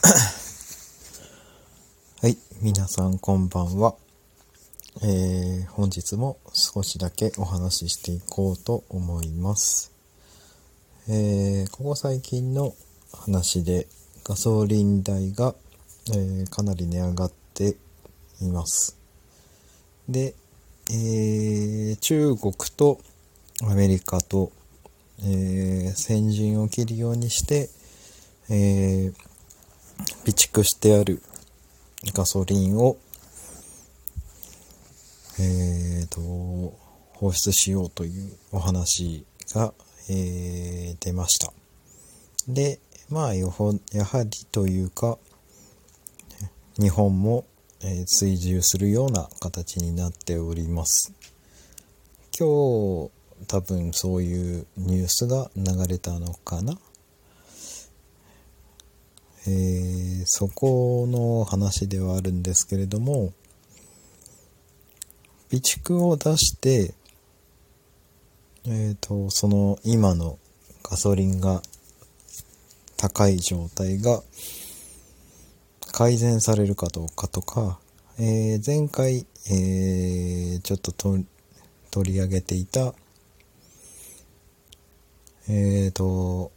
はい、皆さんこんばんは。えー、本日も少しだけお話ししていこうと思います。えー、ここ最近の話でガソリン代が、えー、かなり値上がっています。で、えー、中国とアメリカと、えー、先陣を切るようにして、えー、備蓄してあるガソリンを、えーと、放出しようというお話が、えー、出ました。で、まあ、やはりというか、日本も、えー、追従するような形になっております。今日、多分そういうニュースが流れたのかなえー、そこの話ではあるんですけれども備蓄を出してえっ、ー、とその今のガソリンが高い状態が改善されるかどうかとか、えー、前回、えー、ちょっと取り上げていたえっ、ー、と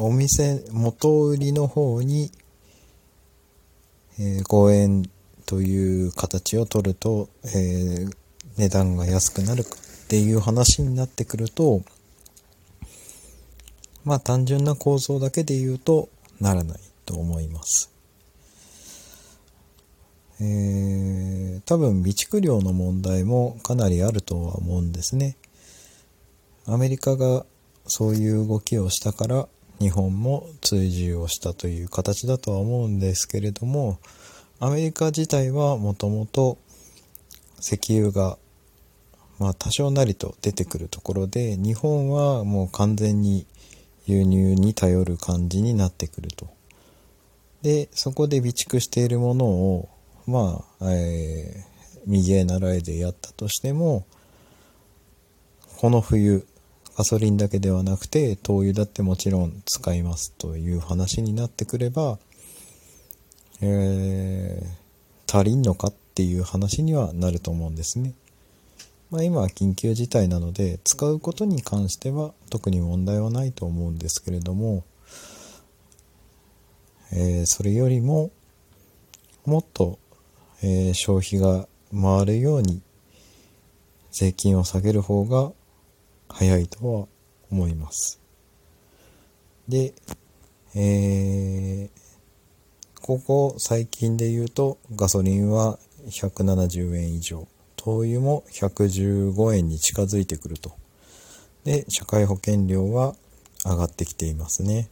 お店元売りの方に、えー、5円という形を取ると、えー、値段が安くなるっていう話になってくるとまあ単純な構造だけで言うとならないと思います。えー、多分備蓄量の問題もかなりあるとは思うんですね。アメリカがそういう動きをしたから日本も追従をしたという形だとは思うんですけれどもアメリカ自体はもともと石油がまあ多少なりと出てくるところで日本はもう完全に輸入に頼る感じになってくると。でそこで備蓄しているものをまあ、えー、右へ習えでやったとしてもこの冬ガソリンだけではなくて灯油だってもちろん使いますという話になってくれば、えー、足りんのかっていう話にはなると思うんですね。まあ、今は緊急事態なので使うことに関しては特に問題はないと思うんですけれども、えー、それよりももっと、えー、消費が回るように税金を下げる方が早いとは思います。で、えー、ここ最近で言うとガソリンは170円以上、灯油も115円に近づいてくると。で、社会保険料は上がってきていますね。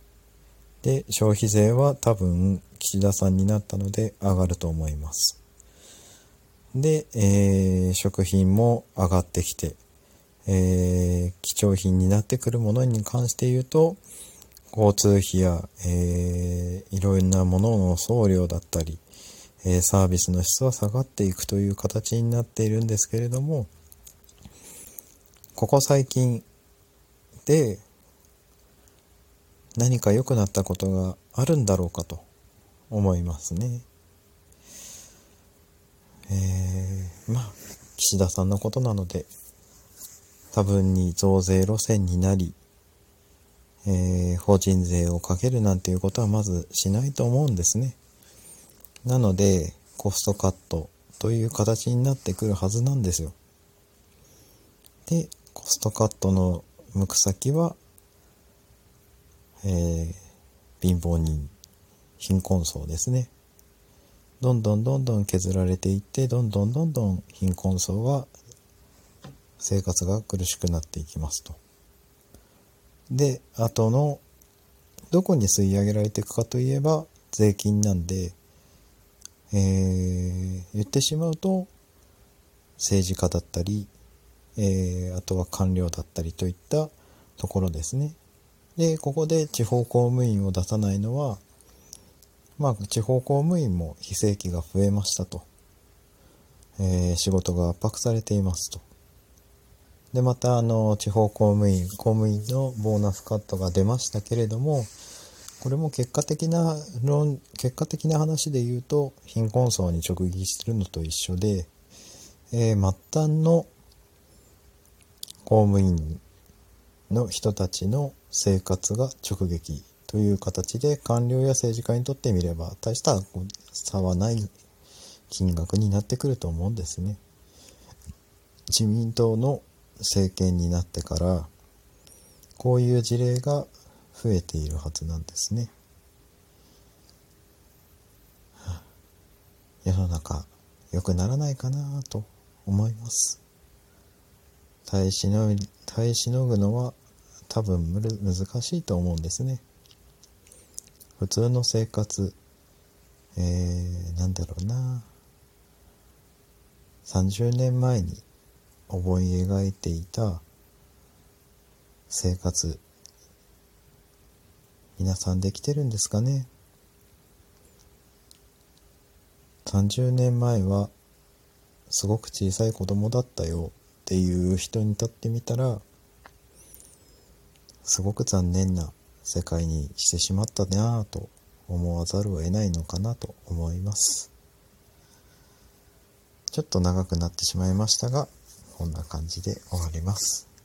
で、消費税は多分岸田さんになったので上がると思います。で、えー、食品も上がってきて、えー、貴重品になってくるものに関して言うと交通費や、えー、いろんなものの送料だったり、えー、サービスの質は下がっていくという形になっているんですけれどもここ最近で何か良くなったことがあるんだろうかと思いますね。えー、まあ岸田さんのことなので多分に増税路線になり、えー、法人税をかけるなんていうことはまずしないと思うんですね。なので、コストカットという形になってくるはずなんですよ。で、コストカットの向く先は、えー、貧乏人、貧困層ですね。どんどんどんどん削られていって、どんどんどんどん貧困層は生活が苦しくなっていきますと。で、あとの、どこに吸い上げられていくかといえば、税金なんで、えー、言ってしまうと、政治家だったり、えー、あとは官僚だったりといったところですね。で、ここで地方公務員を出さないのは、まあ、地方公務員も非正規が増えましたと。えー、仕事が圧迫されていますと。で、また、あの、地方公務員、公務員のボーナスカットが出ましたけれども、これも結果的な論結果的な話で言うと貧困層に直撃してるのと一緒で、えー、末端の公務員の人たちの生活が直撃という形で官僚や政治家にとってみれば大した差はない金額になってくると思うんですね。自民党の政権になってからこういう事例が増えているはずなんですね。世の中良くならないかなと思います。耐えしの耐えしのぐのは多分難しいと思うんですね。普通の生活、えー、なんだろうな。30年前に思い描いていた生活、皆さんできてるんですかね ?30 年前はすごく小さい子供だったよっていう人にとってみたらすごく残念な世界にしてしまったなぁと思わざるを得ないのかなと思いますちょっと長くなってしまいましたがこんな感じで終わります。